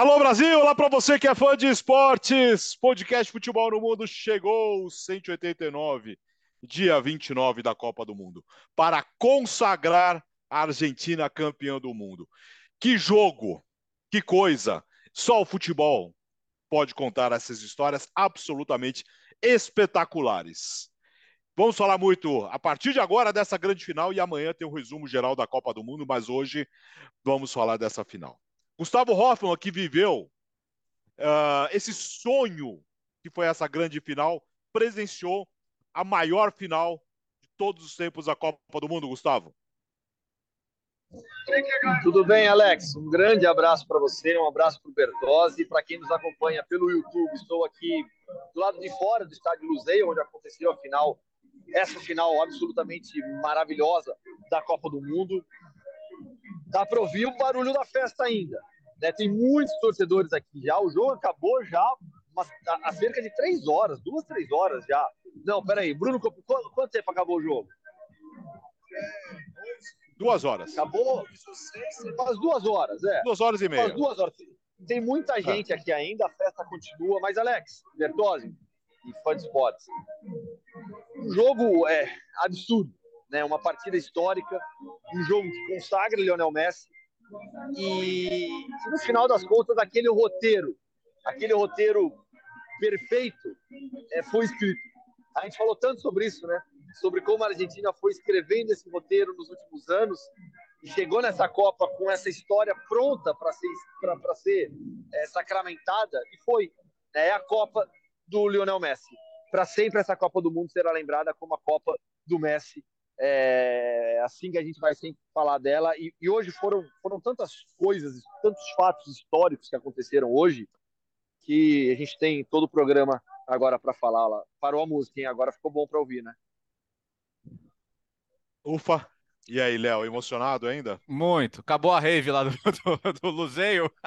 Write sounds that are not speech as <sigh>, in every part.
Alô Brasil, olá para você que é fã de esportes. Podcast Futebol no Mundo chegou 189, dia 29 da Copa do Mundo, para consagrar a Argentina campeã do mundo. Que jogo, que coisa. Só o futebol pode contar essas histórias absolutamente espetaculares. Vamos falar muito a partir de agora dessa grande final e amanhã tem o um resumo geral da Copa do Mundo, mas hoje vamos falar dessa final. Gustavo Hoffmann, que viveu uh, esse sonho que foi essa grande final, presenciou a maior final de todos os tempos da Copa do Mundo, Gustavo. Tudo bem, Alex? Um grande abraço para você, um abraço para o Bertozzi, para quem nos acompanha pelo YouTube. Estou aqui do lado de fora do estádio Luzeio, onde aconteceu a final, essa final absolutamente maravilhosa da Copa do Mundo. Dá para ouvir o barulho da festa ainda. Né? Tem muitos torcedores aqui já. O jogo acabou já há cerca de três horas, duas, três horas já. Não, peraí, Bruno, quanto, quanto tempo acabou o jogo? Duas horas. Acabou faz duas horas, é. Duas horas e meia. Faz duas horas. Tem muita tá. gente aqui ainda, a festa continua. Mas, Alex, Bertozzi e fã de esportes, um jogo é absurdo, né? Uma partida histórica, um jogo que consagra Lionel Messi, e no final das contas, aquele roteiro, aquele roteiro perfeito é, foi escrito. A gente falou tanto sobre isso, né? Sobre como a Argentina foi escrevendo esse roteiro nos últimos anos e chegou nessa Copa com essa história pronta para ser, pra, ser é, sacramentada e foi. Né? É a Copa do Lionel Messi. Para sempre essa Copa do Mundo será lembrada como a Copa do Messi é assim que a gente vai sempre falar dela. E, e, hoje foram, foram tantas coisas, tantos fatos históricos que aconteceram hoje, que a gente tem todo o programa agora para falar lá. Parou a música, hein? Agora ficou bom para ouvir, né? Ufa! E aí, Léo, emocionado ainda? Muito. Acabou a rave lá do, <laughs> do, do Luzeio. <laughs>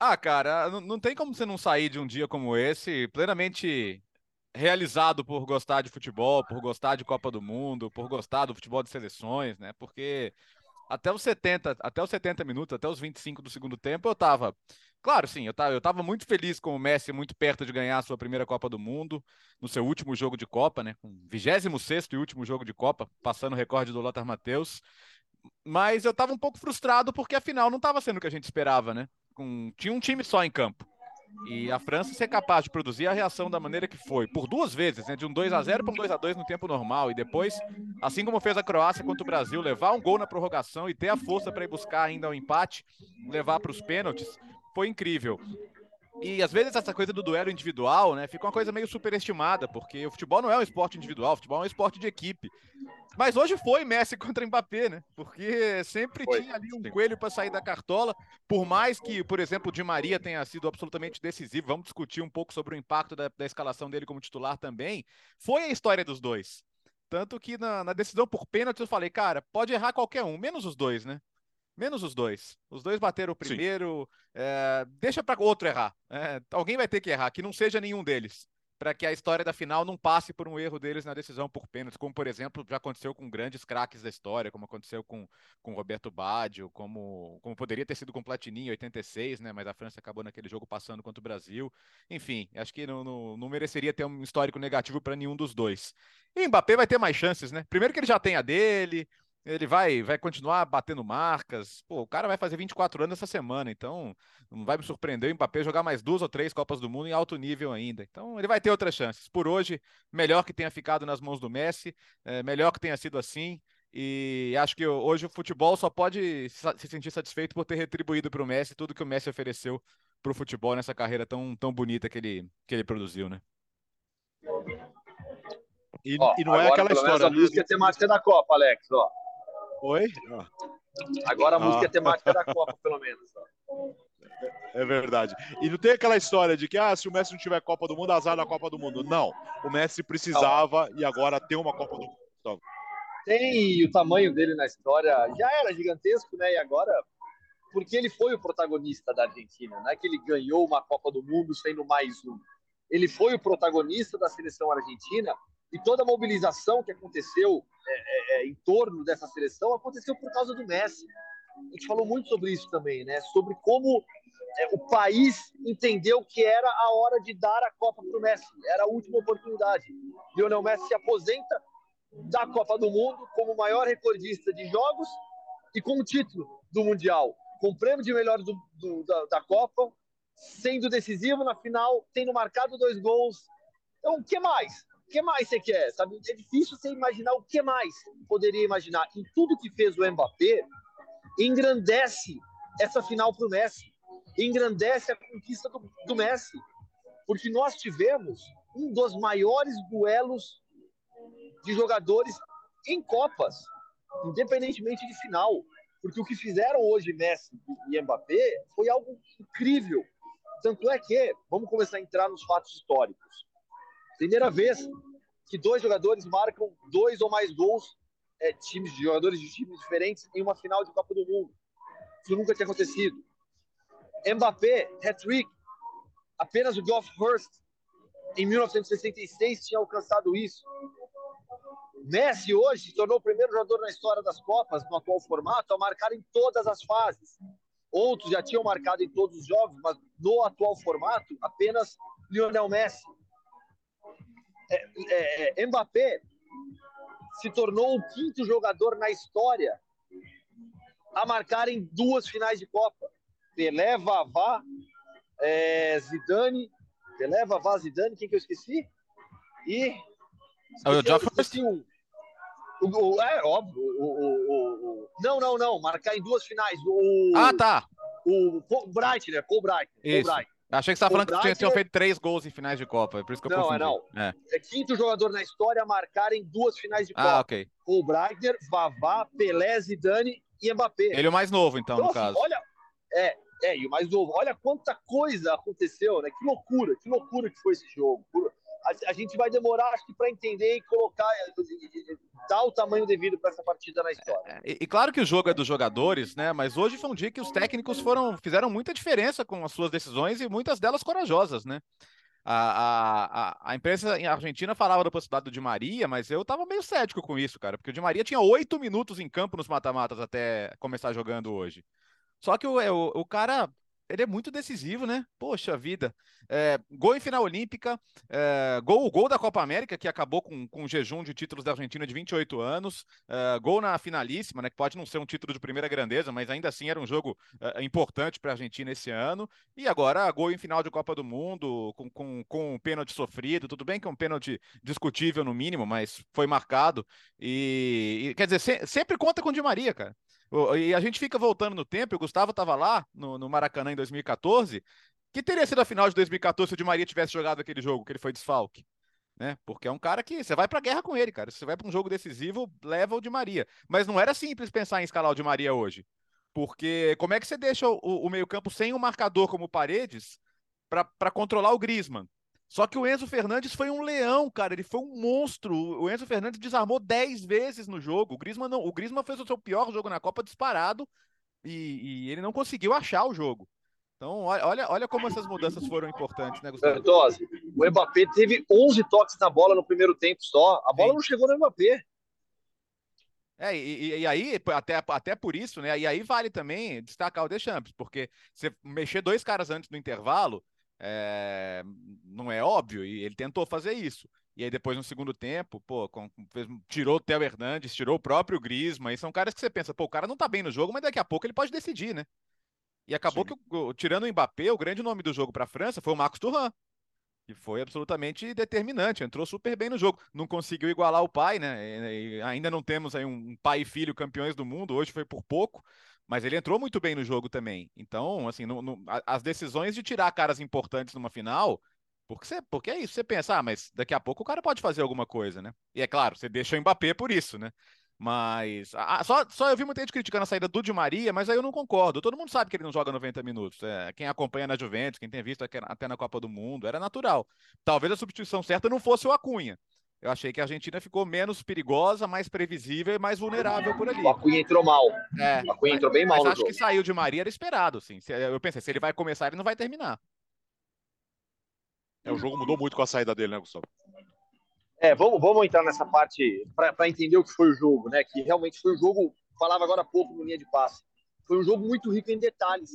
ah, cara, não, não tem como você não sair de um dia como esse plenamente realizado por gostar de futebol, por gostar de Copa do Mundo, por gostar do futebol de seleções, né? Porque até os 70, até os 70 minutos, até os 25 do segundo tempo, eu tava. Claro, sim, eu tava, eu tava muito feliz com o Messi muito perto de ganhar a sua primeira Copa do Mundo, no seu último jogo de Copa, né? Com 26 e último jogo de Copa, passando o recorde do Lothar Matheus. Mas eu tava um pouco frustrado porque afinal não tava sendo o que a gente esperava, né? Com... Tinha um time só em campo. E a França ser capaz de produzir a reação da maneira que foi, por duas vezes, né, de um 2 a 0 para um 2 a 2 no tempo normal, e depois, assim como fez a Croácia contra o Brasil, levar um gol na prorrogação e ter a força para ir buscar ainda o um empate, levar para os pênaltis, foi incrível. E às vezes essa coisa do duelo individual, né, fica uma coisa meio superestimada, porque o futebol não é um esporte individual, o futebol é um esporte de equipe. Mas hoje foi Messi <laughs> contra Mbappé, né? Porque sempre foi. tinha ali um coelho para sair da cartola, por mais que, por exemplo, o Di Maria tenha sido absolutamente decisivo, vamos discutir um pouco sobre o impacto da, da escalação dele como titular também, foi a história dos dois. Tanto que na, na decisão por pênalti eu falei, cara, pode errar qualquer um, menos os dois, né? Menos os dois. Os dois bateram o primeiro. É, deixa para outro errar. É, alguém vai ter que errar, que não seja nenhum deles. Para que a história da final não passe por um erro deles na decisão por pênalti, como por exemplo já aconteceu com grandes craques da história, como aconteceu com, com Roberto Baggio, como, como poderia ter sido com Platini em 86, né? Mas a França acabou naquele jogo passando contra o Brasil. Enfim, acho que não, não, não mereceria ter um histórico negativo para nenhum dos dois. E Mbappé vai ter mais chances, né? Primeiro que ele já tem a dele, ele vai, vai continuar batendo marcas. Pô, o cara vai fazer 24 anos essa semana, então não vai me surpreender o Mbappé jogar mais duas ou três Copas do Mundo em alto nível ainda. Então ele vai ter outras chances. Por hoje, melhor que tenha ficado nas mãos do Messi, é, melhor que tenha sido assim. E acho que hoje o futebol só pode se sentir satisfeito por ter retribuído para o Messi tudo que o Messi ofereceu para o futebol nessa carreira tão, tão bonita que ele, que ele produziu, né? E, ó, e não é aquela história. A música é temática da Copa, Alex. Ó. Oi? Agora a música é temática da Copa, pelo menos. É verdade. E não tem aquela história de que ah, se o Messi não tiver Copa do Mundo, azar da Copa do Mundo. Não. O Messi precisava não. e agora tem uma Copa do Mundo. Tem e o tamanho dele na história já era gigantesco, né? E agora, porque ele foi o protagonista da Argentina, não é que ele ganhou uma Copa do Mundo sendo mais um. Ele foi o protagonista da seleção argentina e toda a mobilização que aconteceu é, é, em torno dessa seleção aconteceu por causa do Messi. a gente falou muito sobre isso também, né? Sobre como é, o país entendeu que era a hora de dar a Copa para o Messi. Era a última oportunidade. Lionel Messi se aposenta da Copa do Mundo como maior recordista de jogos e com o título do Mundial, com o prêmio de melhor do, do, da, da Copa, sendo decisivo na final, tendo marcado dois gols. Então, o que mais? O que mais você quer? Sabe? É difícil você imaginar o que mais poderia imaginar. E tudo que fez o Mbappé engrandece essa final para o Messi, engrandece a conquista do, do Messi, porque nós tivemos um dos maiores duelos de jogadores em Copas, independentemente de final. Porque o que fizeram hoje Messi e Mbappé foi algo incrível. Tanto é que, vamos começar a entrar nos fatos históricos. Primeira vez que dois jogadores marcam dois ou mais gols, é, times jogadores de times diferentes, em uma final de Copa do Mundo. Isso nunca tinha acontecido. Mbappé, hat-trick. Apenas o Geoff Hurst, em 1966, tinha alcançado isso. Messi hoje se tornou o primeiro jogador na história das Copas, no atual formato, a marcar em todas as fases. Outros já tinham marcado em todos os jogos, mas no atual formato, apenas Lionel Messi. É, é, é, Mbappé se tornou o quinto jogador na história a marcar em duas finais de Copa. Pelé, Vavá, é, Zidane, Pelé, Vavá, Zidane, quem que eu esqueci? E é o Geoff Hurst. Um. O, o, é, óbvio. O, o, não, não, não. Marcar em duas finais. O, ah, tá. O, o Breitner, Paul Breitner. Achei que você estava falando Breitner... que tinha, feito três gols em finais de Copa, por isso que eu não, confundi. Não, é, é quinto jogador na história a marcar em duas finais de ah, Copa. Ah, ok. Paul Breitner, Vavá, Pelé, Zidane e Mbappé. Ele é o mais novo, então, então no assim, caso. Olha, é, é, e o mais novo. Olha quanta coisa aconteceu, né? Que loucura, que loucura que foi esse jogo a, a gente vai demorar, acho que, para entender e colocar, dar o tamanho devido para essa partida na história. É, e, e, claro que o jogo é dos jogadores, né? Mas hoje foi um dia que os técnicos foram fizeram muita diferença com as suas decisões e muitas delas corajosas, né? A, a, a imprensa argentina falava da possibilidade do Di Maria, mas eu tava meio cético com isso, cara, porque o Di Maria tinha oito minutos em campo nos mata-matas até começar jogando hoje. Só que o, o, o cara ele é muito decisivo, né? Poxa vida. É, gol em final olímpica, é, gol, gol da Copa América, que acabou com, com o jejum de títulos da Argentina de 28 anos, é, gol na finalíssima, né? Que pode não ser um título de primeira grandeza, mas ainda assim era um jogo é, importante para a Argentina esse ano. E agora, gol em final de Copa do Mundo, com, com, com um pênalti sofrido. Tudo bem que é um pênalti discutível no mínimo, mas foi marcado. E, e quer dizer, se, sempre conta com o Di Maria, cara. E a gente fica voltando no tempo, o Gustavo estava lá no, no, Maracanã em 2014, que teria sido a final de 2014 se o Di Maria tivesse jogado aquele jogo, que ele foi desfalque. Né? Porque é um cara que você vai pra guerra com ele, cara. Se você vai para um jogo decisivo, leva o Di Maria. Mas não era simples pensar em escalar o Di Maria hoje. Porque como é que você deixa o, o meio-campo sem um marcador como Paredes para controlar o Griezmann? Só que o Enzo Fernandes foi um leão, cara. Ele foi um monstro. O Enzo Fernandes desarmou 10 vezes no jogo. O Griezmann, não, o Griezmann fez o seu pior jogo na Copa disparado e, e ele não conseguiu achar o jogo. Então, olha, olha como essas mudanças foram importantes, né, Gustavo? O Mbappé teve 11 toques na bola no primeiro tempo só. A bola Sim. não chegou no Mbappé. É, e, e, aí, até, até por isso, né? E aí vale também destacar o Deschamps, porque você mexer dois caras antes do intervalo, é, não é óbvio, e ele tentou fazer isso. E aí depois no segundo tempo, pô, com, fez, tirou o Theo Hernandes, tirou o próprio Griezmann, e são caras que você pensa, pô, o cara não tá bem no jogo, mas daqui a pouco ele pode decidir, né? E acabou Sim. que, tirando o Mbappé, o grande nome do jogo para a França foi o Marcos Thuram, que foi absolutamente determinante, entrou super bem no jogo. Não conseguiu igualar o pai, né? E, ainda não temos aí um pai e filho campeões do mundo, hoje foi por pouco, mas ele entrou muito bem no jogo também. Então, assim, no, no, as decisões de tirar caras importantes numa final, porque, você, porque é isso, você pensa, ah, mas daqui a pouco o cara pode fazer alguma coisa, né? E é claro, você deixa o Mbappé por isso, né? Mas ah, só, só eu vi muita gente criticando a saída do Di Maria, mas aí eu não concordo. Todo mundo sabe que ele não joga 90 minutos. É, quem acompanha na Juventus, quem tem visto até na Copa do Mundo, era natural. Talvez a substituição certa não fosse o Acunha. Eu achei que a Argentina ficou menos perigosa, mais previsível e mais vulnerável por ali. O Acunha entrou mal. É, o Acunha entrou bem mal. Mas acho jogo. que saiu de Maria era esperado, assim. Eu pensei, se ele vai começar, ele não vai terminar. É, o jogo mudou muito com a saída dele, né, Gustavo? É, vamos, vamos entrar nessa parte para entender o que foi o jogo, né? Que realmente foi o jogo, falava agora há pouco no linha de passe. foi um jogo muito rico em detalhes.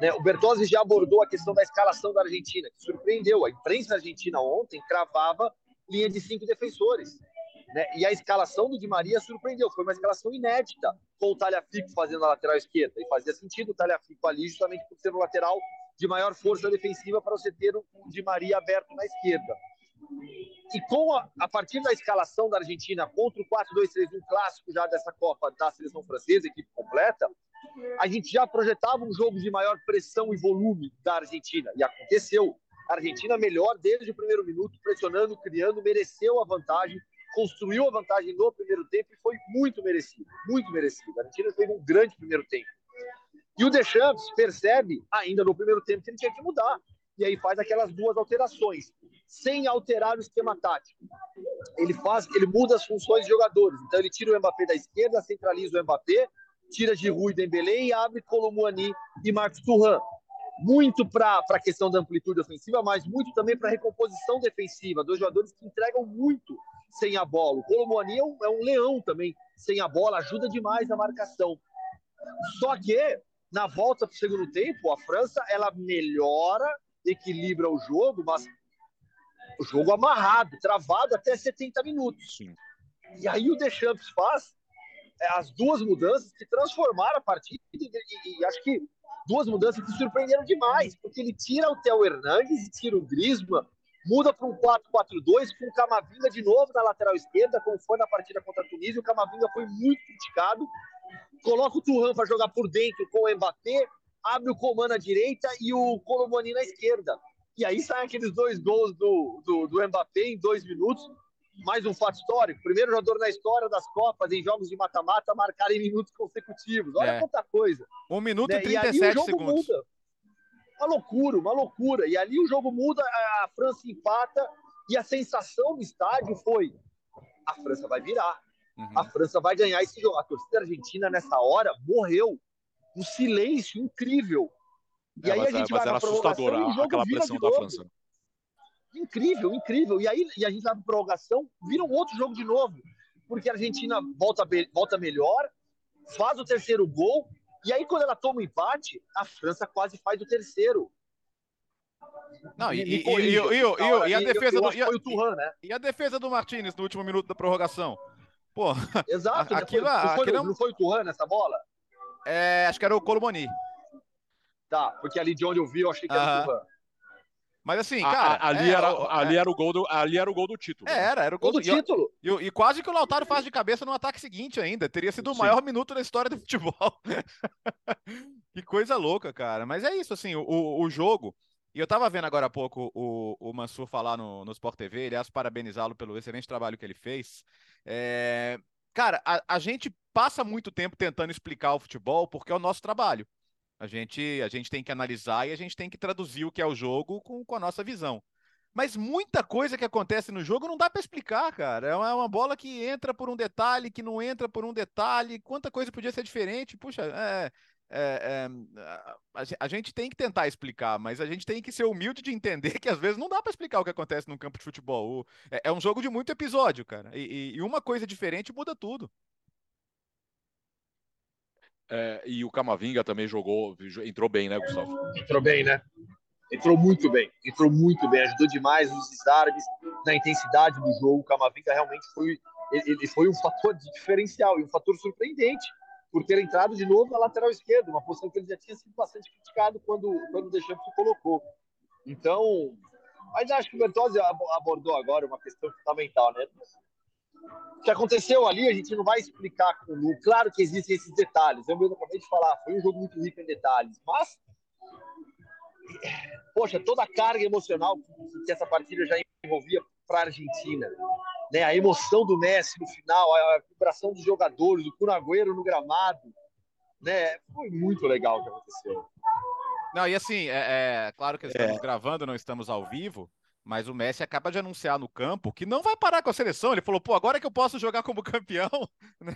Né? O Bertozzi já abordou a questão da escalação da Argentina, que surpreendeu. A imprensa argentina ontem cravava linha de cinco defensores. Né? E a escalação do Di Maria surpreendeu, foi uma escalação inédita, com o Talhafico fazendo a lateral esquerda. E fazia sentido o Talhafico ali, justamente por ser o lateral de maior força defensiva para você ter o Di Maria aberto na esquerda. E com a, a partir da escalação da Argentina contra o 4-2-3-1 clássico já dessa Copa da seleção francesa, equipe completa, a gente já projetava um jogo de maior pressão e volume da Argentina. E aconteceu. A Argentina melhor desde o primeiro minuto, pressionando, criando, mereceu a vantagem, construiu a vantagem no primeiro tempo e foi muito merecido, muito merecido. A Argentina teve um grande primeiro tempo. E o Deschamps percebe ainda no primeiro tempo que ele tinha que mudar. E aí faz aquelas duas alterações, sem alterar o esquema tático. Ele faz, ele muda as funções de jogadores. Então ele tira o Mbappé da esquerda, centraliza o Mbappé, tira de Rui Dembélé e abre Colomouani e Marcos Turan. Muito para a questão da amplitude ofensiva, mas muito também para a recomposição defensiva. Dois jogadores que entregam muito sem a bola. O Colomouani é um, é um leão também sem a bola, ajuda demais na marcação. Só que na volta para o segundo tempo, a França ela melhora, equilibra o jogo, mas o jogo amarrado, travado até 70 minutos. Sim. E aí o Deschamps faz é, as duas mudanças que transformaram a partida e, e, e, acho que duas mudanças que surpreenderam demais, porque ele tira o Theo Hernandes e tira o Griezmann, muda para um 4-4-2 com o Camavinga de novo na lateral esquerda, como foi na partida contra a Tunísia, o Camavinga foi muito criticado, coloca o Turhan para jogar por dentro com o Mbappé, abre o Coman na direita e o Colomani na esquerda. E aí saem aqueles dois gols do, do, do Mbappé em dois minutos. Mais um fato histórico. Primeiro jogador na história das Copas em jogos de mata-mata marcar em minutos consecutivos. Olha é. quanta coisa. Um minuto né? e 37 e segundos. Muda. Uma loucura, uma loucura. E ali o jogo muda, a França empata e a sensação do estádio foi: a França vai virar. Uhum. A França vai ganhar esse jogo. A torcida argentina, nessa hora, morreu. Um silêncio incrível. E é, aí a gente vai era assustadora aquela pressão da França. Incrível, incrível. E aí e a gente vai para prorrogação, vira um outro jogo de novo. Porque a Argentina volta, volta melhor, faz o terceiro gol, e aí quando ela toma o empate, a França quase faz o terceiro. Não, e, e, e, e, a defesa do né? e a defesa do Martinez no último minuto da prorrogação. Pô, <laughs> Exato, aquilo, não, foi, aquilo, não foi o Turan nessa bola? É, acho que era o Colomoni. Tá, porque ali de onde eu vi, eu achei que era o Turan. Mas assim, cara. A, ali, é, era, ali, é... era o gol do, ali era o gol do título. É, era, era o gol, gol do, do, título. E, e, e, quase que o Lautaro faz de cabeça no ataque seguinte ainda. Teria sido o Sim. maior minuto da história do futebol. <laughs> que coisa louca, cara. Mas é isso, assim, o, o jogo. E eu tava vendo agora há pouco o, o Mansur falar no, no Sport TV, aliás, parabenizá-lo pelo excelente trabalho que ele fez. É... Cara, a, a gente passa muito tempo tentando explicar o futebol porque é o nosso trabalho. A gente, a gente tem que analisar e a gente tem que traduzir o que é o jogo com, com a nossa visão. Mas muita coisa que acontece no jogo não dá para explicar, cara. É uma, é uma, bola que entra por um detalhe, que não entra por um detalhe. Quanta coisa podia ser diferente. Puxa, é, é, é, a, gente tem que tentar explicar, mas a gente tem que ser humilde de entender que às vezes não dá para explicar o que acontece num campo de futebol. É, é um jogo de muito episódio, cara. E, e, uma coisa diferente muda tudo. É, e o Camavinga também jogou, entrou bem, né, Gustavo? Entrou bem, né? Entrou muito bem, entrou muito bem, ajudou demais nos desarmes, na intensidade do jogo. O Camavinga realmente foi, ele foi um fator diferencial e um fator surpreendente por ter entrado de novo na lateral esquerda, uma posição que ele já tinha sido bastante criticado quando, quando o Deschamps colocou. Então, mas acho que o Bertozzi abordou agora uma questão fundamental, né? O que aconteceu ali, a gente não vai explicar com o Claro que existem esses detalhes. Eu mesmo acabei de falar, foi um jogo muito rico em detalhes, mas poxa, toda a carga emocional que essa partida já envolvia para a Argentina, né? A emoção do Messi no final, a vibração dos jogadores, o Cunagüero no gramado, né? Foi muito legal o que aconteceu. Não, e assim, é, é claro que estamos é. gravando, não estamos ao vivo, mas o Messi acaba de anunciar no campo que não vai parar com a seleção. Ele falou, pô, agora que eu posso jogar como campeão, <laughs> né?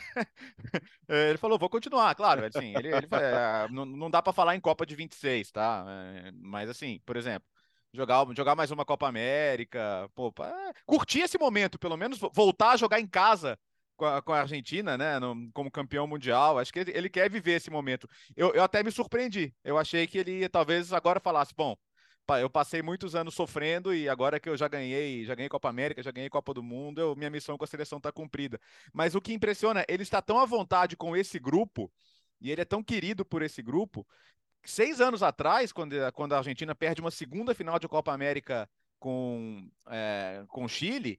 É, ele falou, vou continuar, claro. Assim, ele, ele é, não, não dá para falar em Copa de 26, tá? É, mas assim, por exemplo, jogar, jogar mais uma Copa América, pô, é, curtir esse momento, pelo menos voltar a jogar em casa com a, com a Argentina, né, no, como campeão mundial. Acho que ele, ele quer viver esse momento. Eu, eu até me surpreendi. Eu achei que ele talvez agora falasse, bom, eu passei muitos anos sofrendo e agora que eu já ganhei, já ganhei Copa América, já ganhei Copa do Mundo, eu, minha missão com a seleção está cumprida. Mas o que impressiona, ele está tão à vontade com esse grupo e ele é tão querido por esse grupo. Seis anos atrás, quando, quando a Argentina perde uma segunda final de Copa América com, é, com Chile,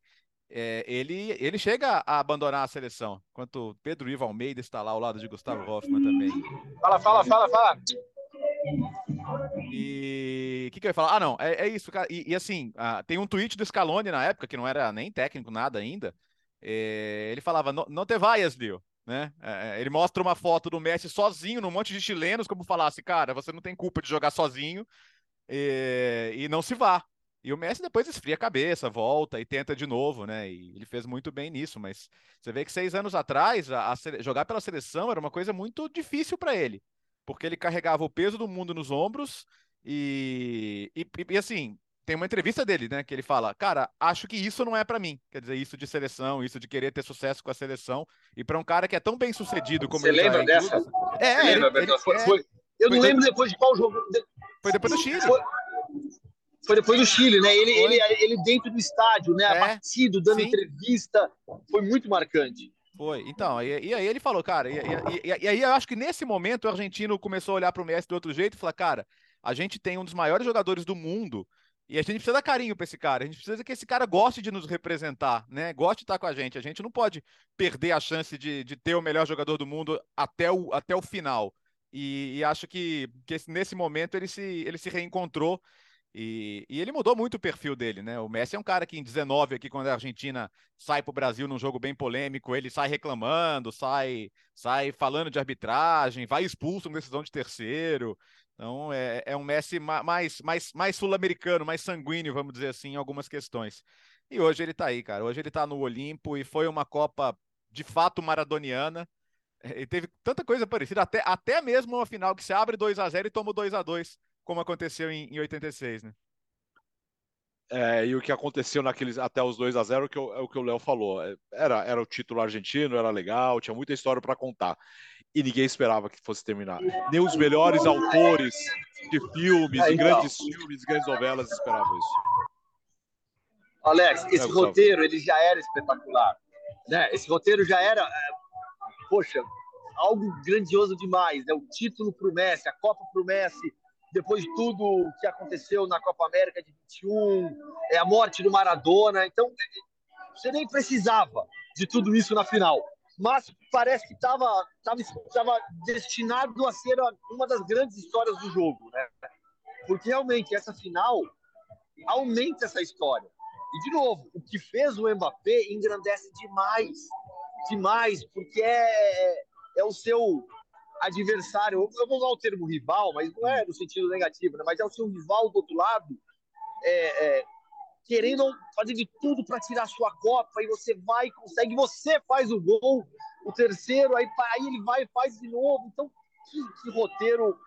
é, ele, ele chega a abandonar a seleção, enquanto Pedro Ivo Almeida está lá ao lado de Gustavo Hoffmann também. Fala, fala, fala, fala. E o que, que eu ia falar? Ah, não, é, é isso, cara. E, e assim, ah, tem um tweet do Scaloni na época, que não era nem técnico, nada ainda. É, ele falava: Não te vaias, Leo. Né? É, ele mostra uma foto do Messi sozinho, num monte de chilenos, como falasse, cara, você não tem culpa de jogar sozinho e, e não se vá. E o Messi depois esfria a cabeça, volta e tenta de novo, né? E ele fez muito bem nisso, mas você vê que seis anos atrás, a, a, jogar pela seleção era uma coisa muito difícil para ele, porque ele carregava o peso do mundo nos ombros e, e, e, assim, tem uma entrevista dele, né, que ele fala, cara, acho que isso não é para mim, quer dizer, isso de seleção, isso de querer ter sucesso com a seleção, e para um cara que é tão bem sucedido como Você ele lembra é, dessa? É, Você lembra, ele, ele, foi, é, foi, eu não lembro depois de qual jogo. Foi depois do Chile. Foi, foi depois do Chile, né? Ele, ele, ele dentro do estádio, né? É, Abatido, dando sim. entrevista. Foi muito marcante. Foi. Então, e, e aí ele falou, cara, e, e, e, aí eu acho que nesse momento o argentino começou a olhar para o Messi do outro jeito e falar, cara, a gente tem um dos maiores jogadores do mundo e a gente precisa dar carinho para esse cara. A gente precisa que esse cara goste de nos representar, né? Goste de estar com a gente. A gente não pode perder a chance de, de ter o melhor jogador do mundo até o, até o final. E, e acho que, que nesse momento ele se, ele se reencontrou e, e, ele mudou muito o perfil dele, né? O Messi é um cara que em 19 aqui, quando a Argentina sai para o Brasil num jogo bem polêmico, ele sai reclamando, sai, sai falando de arbitragem, vai expulso em decisão de terceiro. Então é, é um Messi mais, mais, mais sul-americano, mais sanguíneo, vamos dizer assim, em algumas questões. E hoje ele está aí, cara. Hoje ele está no Olimpo e foi uma Copa de fato maradoniana. E teve tanta coisa parecida, até, até mesmo uma final que se abre 2 a 0 e toma 2 a 2 como aconteceu em, em 86, né? É, e o que aconteceu naqueles até os 2 a 0 que eu, é o que o Léo falou. É, era, era o título argentino, era legal, tinha muita história para contar. E ninguém esperava que fosse terminar. Nem os melhores autores de filmes, é, então. grandes filmes, grandes novelas esperavam isso. Alex, esse é, roteiro ele já era espetacular. Né? Esse roteiro já era, é, poxa, algo grandioso demais. Né? O título para o Messi, a Copa para o Messi, depois de tudo que aconteceu na Copa América de 21, é a morte do Maradona. Então, você nem precisava de tudo isso na final. Mas parece que estava tava, destinado a ser uma das grandes histórias do jogo, né? Porque realmente essa final aumenta essa história. E, de novo, o que fez o Mbappé engrandece demais, demais, porque é, é o seu adversário, eu vou usar o termo rival, mas não é no sentido negativo, né? mas é o seu rival do outro lado, é, é, querendo fazer de tudo para tirar sua Copa, e você vai, consegue, você faz o gol, o terceiro, aí, aí ele vai e faz de novo. Então, que, que roteiro,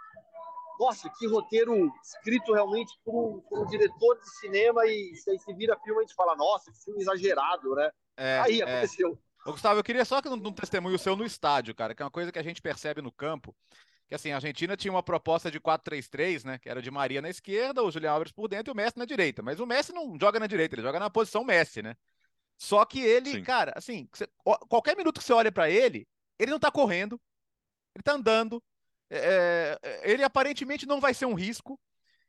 nossa, que roteiro escrito realmente por um, por um diretor de cinema, e se se vira filme, a gente fala, nossa, que filme exagerado, né? É, aí é. aconteceu. Ô, Gustavo, eu queria só que um testemunho seu no estádio, cara, que é uma coisa que a gente percebe no campo, que assim, a Argentina tinha uma proposta de 4-3-3, né, que era de Maria na esquerda, o Julião Alves por dentro e o Messi na direita, mas o Messi não joga na direita, ele joga na posição Messi, né? Só que ele, Sim. cara, assim, qualquer minuto que você olha para ele, ele não tá correndo, ele tá andando, é, é, ele aparentemente não vai ser um risco,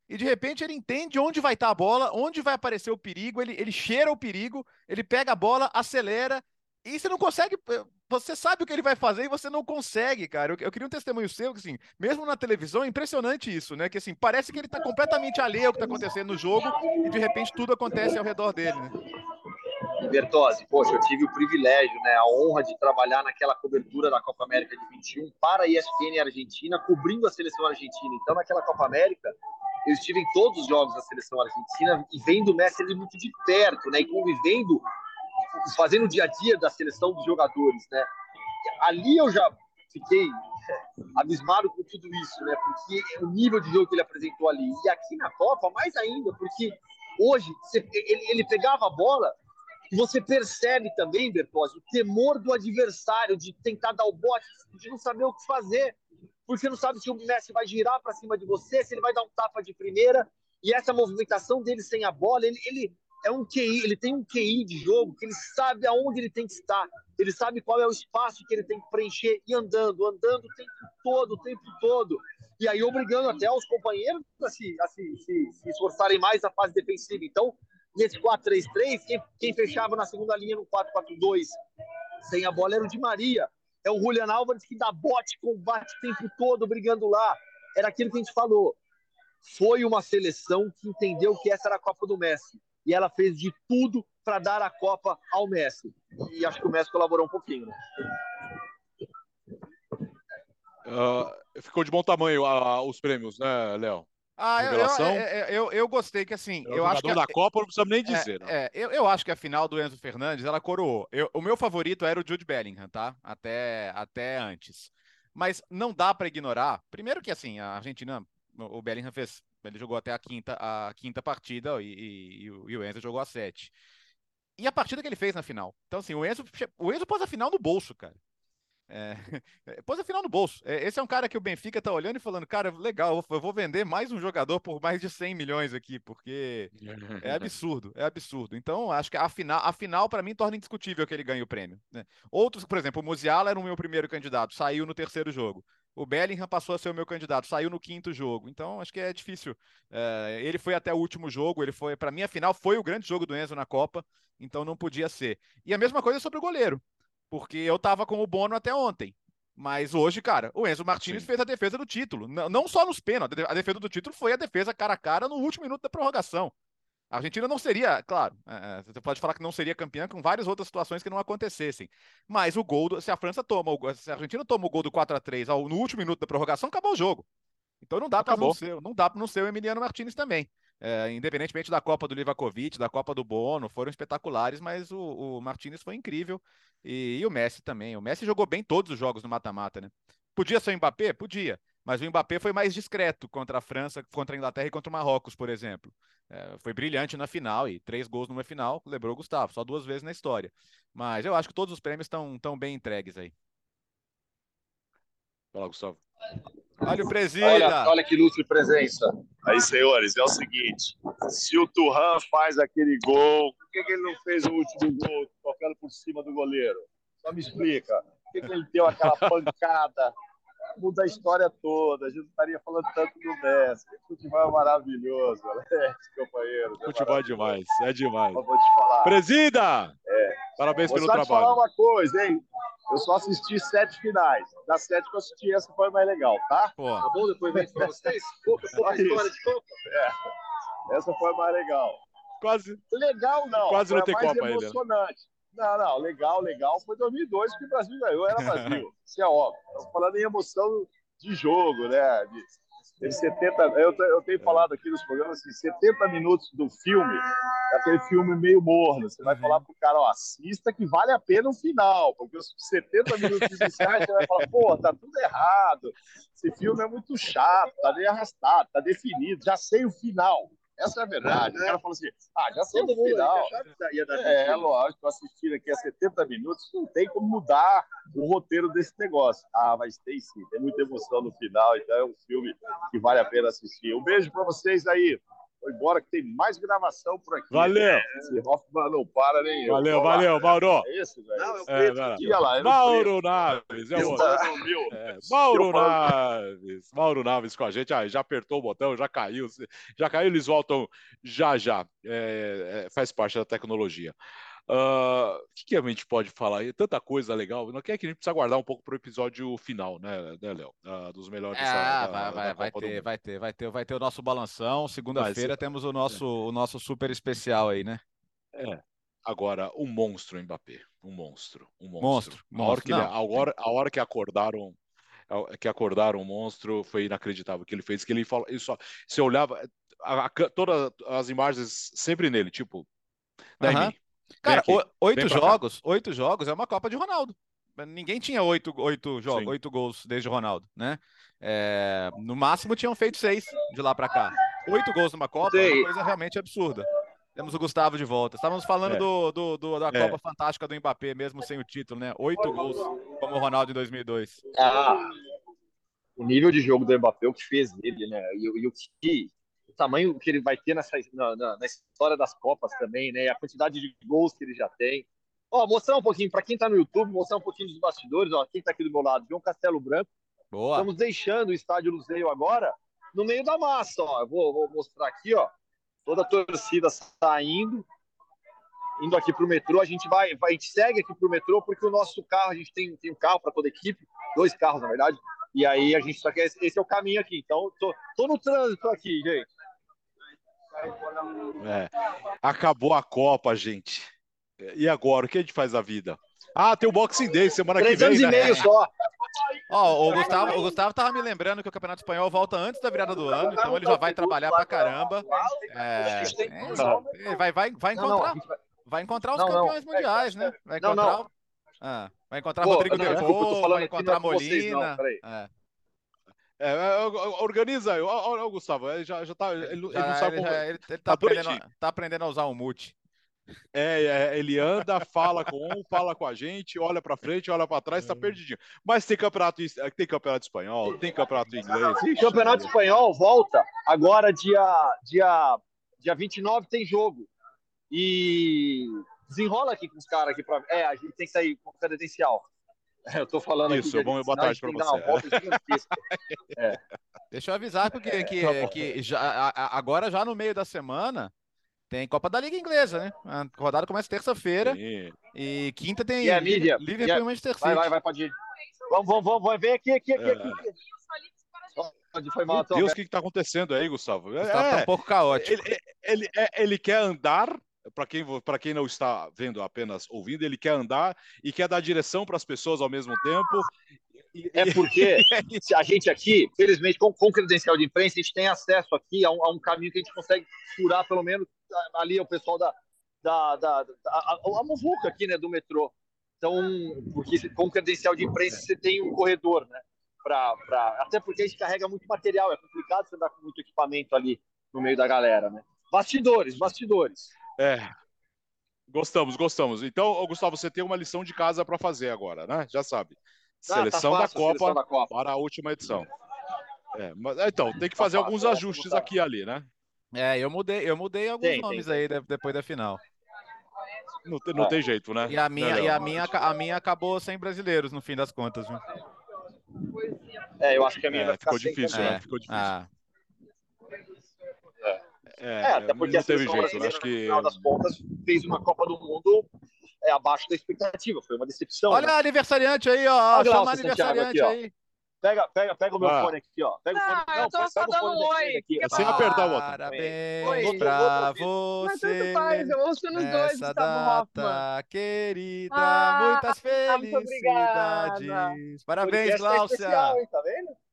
e de repente ele entende onde vai estar tá a bola, onde vai aparecer o perigo, ele, ele cheira o perigo, ele pega a bola, acelera e você não consegue. Eh, você sabe o que ele vai fazer e você não consegue, cara. Eu, eu queria um testemunho seu, que, assim, mesmo na televisão, é impressionante isso, né? Que assim, parece que ele tá completamente alheio ao que tá acontecendo no jogo e de repente tudo acontece ao redor dele, né? Bertozzi, poxa, eu tive o privilégio, né, a honra de trabalhar naquela cobertura da Copa América de 21 para a ESPN Argentina, cobrindo a seleção argentina. Então, naquela Copa América, eu estive em todos os jogos da seleção argentina e vendo o Messi muito de perto, né, e convivendo fazendo o dia a dia da seleção dos jogadores, né? Ali eu já fiquei abismado com tudo isso, né? Porque o nível de jogo que ele apresentou ali. E aqui na Copa, mais ainda, porque hoje ele, pegava a bola, você percebe também, Bertozzi, o temor do adversário de tentar dar o bote, de não saber o que fazer, porque não sabe se o Messi vai girar para cima de você, se ele vai dar um tapa de primeira, e essa movimentação dele sem a bola, ele, ele é um QI, ele tem um QI de jogo que ele sabe aonde ele tem que estar, ele sabe qual é o espaço que ele tem que preencher e andando, andando o tempo todo, o tempo todo. E aí obrigando até os companheiros a se, a se, se, se esforçarem mais na fase defensiva. Então, nesse 4-3-3, quem, quem fechava na segunda linha no 4-4-2 sem a bola era o Di Maria. É o Julian Álvares que dá bote, combate o tempo todo brigando lá. Era aquilo que a gente falou. Foi uma seleção que entendeu que essa era a Copa do Messi. E ela fez de tudo para dar a Copa ao Messi. E acho que o Messi colaborou um pouquinho. Né? Uh, ficou de bom tamanho uh, os prêmios, né, Léo? Ah, eu, eu, eu, eu, gostei que assim. Eu, acho que a, da Copa não precisa nem dizer. É, é, eu, eu acho que a final do Enzo Fernandes ela coroou. Eu, o meu favorito era o Jude Bellingham, tá? Até, até antes. Mas não dá para ignorar. Primeiro que assim, a Argentina, o Bellingham fez. Ele jogou até a quinta, a quinta partida e, e, e, o, Enzo jogou a sete. E a partida que ele fez na final. Então, assim, o Enzo, o Enzo pôs a final no bolso, cara. É, <laughs> pôs a final no bolso. É, esse é um cara que o Benfica tá olhando e falando, cara, legal, eu vou vender mais um jogador por mais de 100 milhões aqui, porque é <laughs> absurdo, é absurdo. Então, acho que a final, a final para mim, torna indiscutível que ele ganhe o prêmio. Né? Outros, por exemplo, o Musiala era o meu primeiro candidato, saiu no terceiro jogo. O Bellingham passou a ser o meu candidato, saiu no quinto jogo. Então, acho que é difícil. É, ele foi até o último jogo, ele foi, para mim, a final foi o grande jogo do Enzo na Copa, então não podia ser. E a mesma coisa sobre o goleiro. Porque eu tava com o Bono até ontem. Mas hoje, cara, o Enzo Martinez Sim. fez a defesa do título. Não só nos pênaltis, a defesa do título foi a defesa cara a cara no último minuto da prorrogação. A Argentina não seria, claro, é, é, você pode falar que não seria campeã com várias outras situações que não acontecessem. Mas o gol, do, se a França toma, se a Argentina toma o gol do 4 a 3 no último minuto da prorrogação, acabou o jogo. Então não dá para não ser, não dá para não ser o Emiliano Martinez também. É, independentemente da Copa do Livakovic, da Copa do Bono, foram espetaculares, mas o, o Martinez foi incrível e, e, o Messi também. O Messi jogou bem todos os jogos no mata-mata, né? Podia ser o Mbappé? Podia. Mas o Mbappé foi mais discreto contra a França, contra a Inglaterra e contra o Marrocos, por exemplo. É, foi brilhante na final e três gols numa final, lembrou o Gustavo, só duas vezes na história. Mas eu acho que todos os prêmios estão tão bem entregues aí. Fala, Gustavo. Olha o presida. Olha, olha que ilustre presença. Aí, senhores, é o seguinte: se o Turhan faz aquele gol, por que, que ele não fez o último gol tocando por cima do goleiro? Só me explica. Por que, que ele deu aquela <laughs> pancada? Muda a história toda. A gente não estaria falando tanto do Messi. Futebol é maravilhoso, Alex, companheiro. É futebol é demais, é demais. Eu vou te falar. Presida! É. Parabéns vou pelo trabalho. Vou te falar uma coisa, hein? Eu só assisti sete finais. Das sete que eu assisti, essa foi mais legal, tá? Pô. Tá bom depoimento pra vocês? <laughs> Pouca, pouca história de Copa. É. Essa foi mais legal. Quase. Legal não. Quase não tem Copa emocionante. Não, não, legal, legal. Foi 2002 que o Brasil ganhou, era Brasil. <laughs> Isso é óbvio. Estamos falando em emoção de jogo, né? De, Teve 70, eu, eu tenho falado aqui nos programas assim, 70 minutos do filme, aquele filme meio morno. Você vai uhum. falar pro cara, ó, assista que vale a pena o final, porque os 70 minutos iniciais você vai falar, pô, tá tudo errado. Esse filme é muito chato, tá meio arrastado, tá definido, já sei o final. Essa é a verdade. É. O cara falou assim: ah, já sei o final. É, é lógico, assistir aqui a 70 minutos, não tem como mudar o roteiro desse negócio. Ah, mas tem sim, tem muita emoção no final, então é um filme que vale a pena assistir. Um beijo para vocês aí. Foi embora que tem mais gravação por aqui. Valeu. Esse Hoffman não para nem valeu, eu. Valeu, valeu, Mauro. É esse, velho? Não, é é, lá, Mauro Naves. É o é, Mauro Naves. Mauro Naves com a gente. Ah, já apertou o botão, já caiu. Já caiu, eles voltam já já. É, é, faz parte da tecnologia. Uh, o que, que, a gente pode falar? aí? tanta coisa legal. Não quer que a gente precisa guardar um pouco para o episódio final, né, né Léo? Uh, dos melhores. É, da, vai, vai, vai ter, vai ter, vai ter, vai ter o nosso balanção. Segunda-feira temos o nosso, é. o nosso super especial aí, né? É. Agora, um monstro Mbappé. Um monstro. Um monstro. Monstro. A, hora que, ele, a, hora, a hora que acordaram que acordaram o monstro foi inacreditável o que ele fez que ele falou ele só você olhava a, a, todas as imagens sempre nele tipo uhum. Cara, oito jogos, oito jogos é uma Copa de Ronaldo. Ninguém tinha oito, oito jogos, oito gols desde o Ronaldo, né? É, no máximo tinham feito seis de lá para cá. Oito gols numa Copa é uma coisa realmente absurda. Temos o Gustavo de volta. Estávamos falando É. do, do, do- da É. Copa Fantástica do Mbappé, mesmo sem o título, né? Oito gols, como o Ronaldo em 2002. Ah, o nível de jogo do Mbappé, o que fez ele, né? E, o- e o que tamanho que ele vai ter nessa, na, na- na história das Copas também, né? A quantidade de gols que ele já tem. Ó, mostrar um pouquinho, para quem tá no YouTube, mostrar um pouquinho dos bastidores, ó, quem tá aqui do meu lado, João Castelo Branco. Boa. Estamos deixando o estádio Luzeio agora no meio da massa, ó. Eu vou, vou mostrar aqui, ó. Toda a torcida saindo, indo aqui pro metrô. A gente vai, vai a gente segue aqui pro metrô porque o nosso carro, a gente tem, tem um carro para toda a equipe, dois carros na verdade. E aí a gente só quer esse, esse é o caminho aqui. Então tô, tô no trânsito aqui, gente. É. Acabou a Copa, gente. E agora? O que a gente faz da vida? Ah, tem o Boxing Day semana que Três vem, anos e né? meio só. Ó, o Gustavo, o Gustavo tava me lembrando que o Campeonato Espanhol volta antes da virada do ano, então ele já vai trabalhar pra caramba. É, é, vai, vai, vai encontrar, vai- encontrar os campeões mundiais, né? Vai encontrar, ah, vai encontrar Rodrigo não, De desculpa, eu tô Paul, falando vai encontrar vocês, não, Molina. peraí. É. É, é, organiza aí. Ó, ó, Gustavo, ele já, já tá. Ele, ele não sabe ele, como. já- ele- ele tá, Tá aprendendo, tá aprendendo a usar o mute. É, é, ele anda, fala com um, fala com a gente, olha pra frente, olha pra trás, tá perdidinho. Mas tem campeonato, tem campeonato espanhol, tem campeonato inglês. O Ixi, Campeonato Maria. Espanhol volta agora dia, dia, dia 29 tem jogo. E desenrola aqui com os caras aqui para É, a gente tem que sair com credencial. É, Eu tô falando Isso, aqui. bom, boa tarde uma você. volta gigantesca. <laughs> Deixa eu avisar, porque que, tá que já, agora, já no meio da semana, tem Copa da Liga Inglesa, né? A rodada começa terça-feira e quinta tem E a mídia? Liverpool E a- e Manchester City. Vai, vai, vai, pode ir. Vamos, vamos, vamos, vamos. Vem aqui, aqui, aqui. É. aqui. Pode, foi mal, Meu Deus, o que, que tá acontecendo aí, Gustavo? É, Tá, um pouco caótico. ele, ele, é- ele quer andar, para quem, quem não está vendo, apenas ouvindo, ele quer andar e quer dar direção para as pessoas ao mesmo tempo. É porque <laughs> se a gente aqui, felizmente, com, com credencial de imprensa, a gente tem acesso aqui a um, a um caminho que a gente consegue furar, pelo menos, ali o pessoal da, da, da, da- a, a, a muvuca aqui, né, do metrô. Então, porque com credencial de imprensa você tem um corredor, né? Pra, pra, até porque a gente carrega muito material, é complicado você andar com muito equipamento ali no meio da galera, né? Bastidores, bastidores. É. Gostamos, gostamos. Então, Gustavo, você tem uma lição de casa para fazer agora, né? Já sabe. Ah, tá Seleção da fácil a Copa seleção da Copa. para a última edição. É, mas, então, tem que Tá fazer fácil, alguns é, ajustes tá. aqui e ali, né? É, eu mudei, eu mudei alguns Tem, nomes tem. aí de- depois da final. Não, tem- não É. tem jeito, né? E a minha, e a minha, a minha acabou sem brasileiros no fim das contas, viu? É, eu acho que a minha É, vai ficar ficou difícil, né? Ficou difícil. Ah, É, É, até porque não a teve jeito. Acho no que final das contas, fez uma Copa do Mundo é, abaixo da expectativa. Foi uma decepção. olha né? a aniversariante aí, ó. Olha Chama aniversariante aqui, ó. aí. Pega, pega, pega o meu Ah. fone aqui, ó. Pega o fone. Ah, não, eu tô pega só dando um oi. aqui. Sem apertar o botão. Parabéns Oi. pra Mas tanto faz, você eu ouço nos dois, Gustavo Hoffman. data querida. Ah, Muitas muito obrigada. felicidades. Parabéns, é especial, Gláucia. hein? Tá vendo?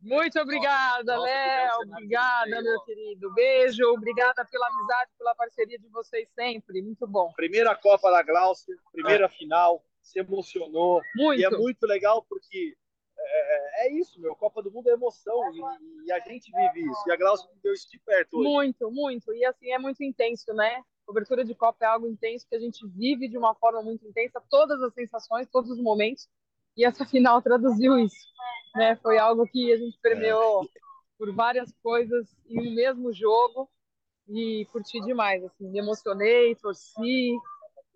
Muito obrigada, Nossa, Léo. Obrigada, meu querido. Beijo. Obrigada pela amizade, pela parceria de vocês sempre. Muito bom. Primeira Copa da Glaucia, primeira final, se emocionou. Muito. E é muito legal porque é, é isso, meu. Copa do Mundo é emoção e, e a gente vive isso. E a Glaucia viveu isso de perto hoje. Muito, muito. E assim, é muito intenso, né? Cobertura de Copa é algo intenso que a gente vive de uma forma muito intensa, todas as sensações, todos os momentos. E essa final traduziu isso, né? Foi algo que a gente premiou por várias coisas em um mesmo jogo e curti demais, assim, me emocionei, torci.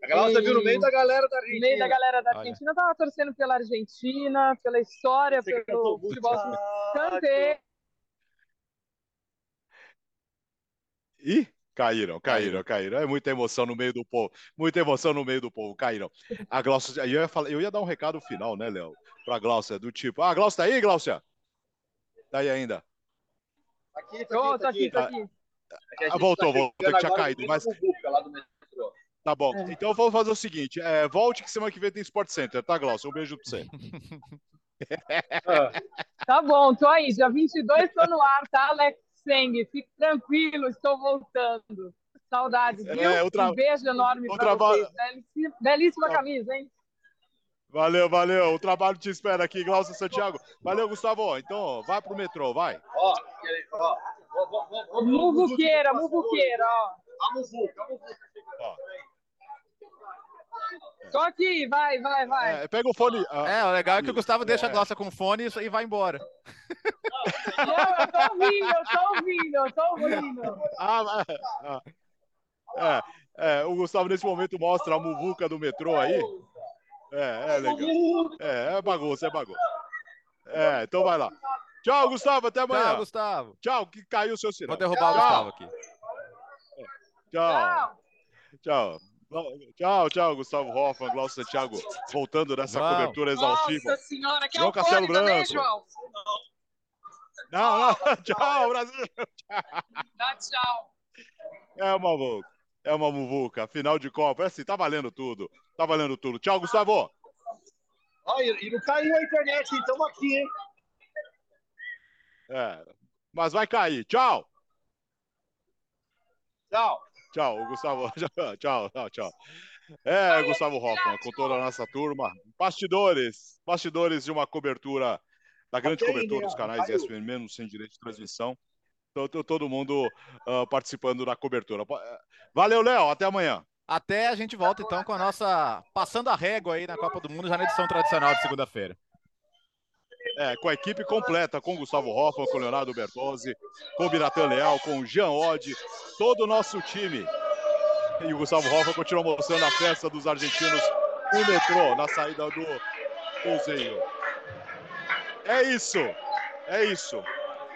A Glaucia E- viu no meio da galera da No Argentina. meio da galera da. Argentina, eu tava torcendo pela Argentina, pela história, Você pelo futebol. Ah, Cantei. Ih, caíram, caíram, caíram. É muita emoção no meio do povo. Muita emoção no meio do povo, caíram. A Glaucia, eu ia, falar, eu ia dar um recado final, né, Léo? Pra Glaucia, do tipo, ah, Glaucia, tá aí, Glaucia? Tá aí ainda. Aqui, tá aqui, tá aqui, tá aqui. É que a Ah, gente voltou, tá voltou, que tinha caído, mas-. Tá bom. É. Então vamos fazer o seguinte: é, volte que semana que vem tem Sport Center, tá, Glaucia? Um beijo pra você. <laughs> <laughs> Tá bom, tô aí. Dia 22 tô no ar, tá, Alex Seng? Fique tranquilo, estou voltando. Saudade, viu? É, tra- Um beijo enorme o pra trabalho- vocês. Belíssima, belíssima Tá. camisa, hein? Valeu, valeu. O trabalho te espera aqui, Glaucia Santiago. Valeu, Gustavo. Então, vai pro metrô, vai. ó, ó, Muvuqueira, muvuqueira, ó. A Muvuca, a Muvuca. Tô aqui, vai, vai, vai. É, pega o fone. ah, É, o legal é que o Gustavo deixa a É. Glaucia com fone e vai embora. Não, eu tô ouvindo, eu tô ouvindo, eu tô ouvindo. ah, ah, ah. É, é, o Gustavo nesse momento mostra a muvuca do metrô aí. É, é legal. É, é bagunça, é bagunça. É, então vai lá. Tchau, Gustavo, até amanhã. Tchau, Gustavo. Tchau, que caiu o seu sinal. Vou derrubar o Tchau. Gustavo aqui. Tchau, Tchau. tchau. Tchau, tchau, Gustavo Hoffman, Glaucio Santiago, voltando nessa Vamos. cobertura exaustiva. Nossa senhora, que é João o Castelo também, Branco. João. Não, não, <laughs> tchau, Brasil. Dá tchau. É uma muvuca, é uma muvuca, final de Copa, é assim, tá valendo tudo, tá valendo tudo. Tchau, Gustavo. Ó, e, não caiu a internet, então aqui, hein? É, mas vai cair. Tchau. Tchau. Tchau, o Gustavo. <laughs> Tchau, tchau, tchau. É, Gustavo Hoffman, com toda a nossa turma. Bastidores, bastidores de uma cobertura, da grande cobertura dos canais. ESPN, mesmo sem direito de transmissão. Tô- Todo mundo ah, participando da cobertura. Valeu, Léo. Até amanhã. Até a gente volta então com a nossa passando a régua aí na Copa do Mundo, já na edição tradicional de segunda-feira. É, com a equipe completa, com Gustavo Hoffman, com Leonardo Bertozzi, com Biratan Leal, com Jean Oddi, todo o nosso time. E o Gustavo Hoffman continua mostrando a festa dos argentinos no metrô, na saída do Cruzeiro. É isso, é isso.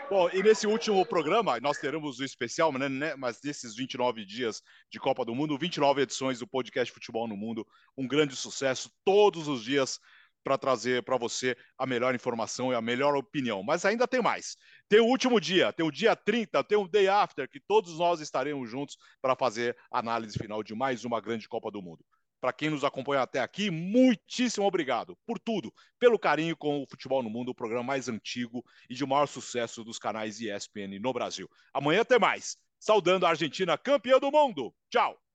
Bom, e nesse último programa, nós teremos o especial, né, né, mas nesses 29 dias de Copa do Mundo, 29 edições do podcast Futebol no Mundo, um grande sucesso, todos os dias para trazer para você a melhor informação e a melhor opinião. Mas ainda tem mais. Tem o último dia, tem o dia 30, tem o day after, que todos nós estaremos juntos para fazer a análise final de mais uma grande Copa do Mundo. Para quem nos acompanha até aqui, muitíssimo obrigado por tudo, pelo carinho com o Futebol no Mundo, o programa mais antigo e de maior sucesso dos canais ESPN no Brasil. Amanhã tem mais. Saudando a Argentina campeã do mundo. Tchau.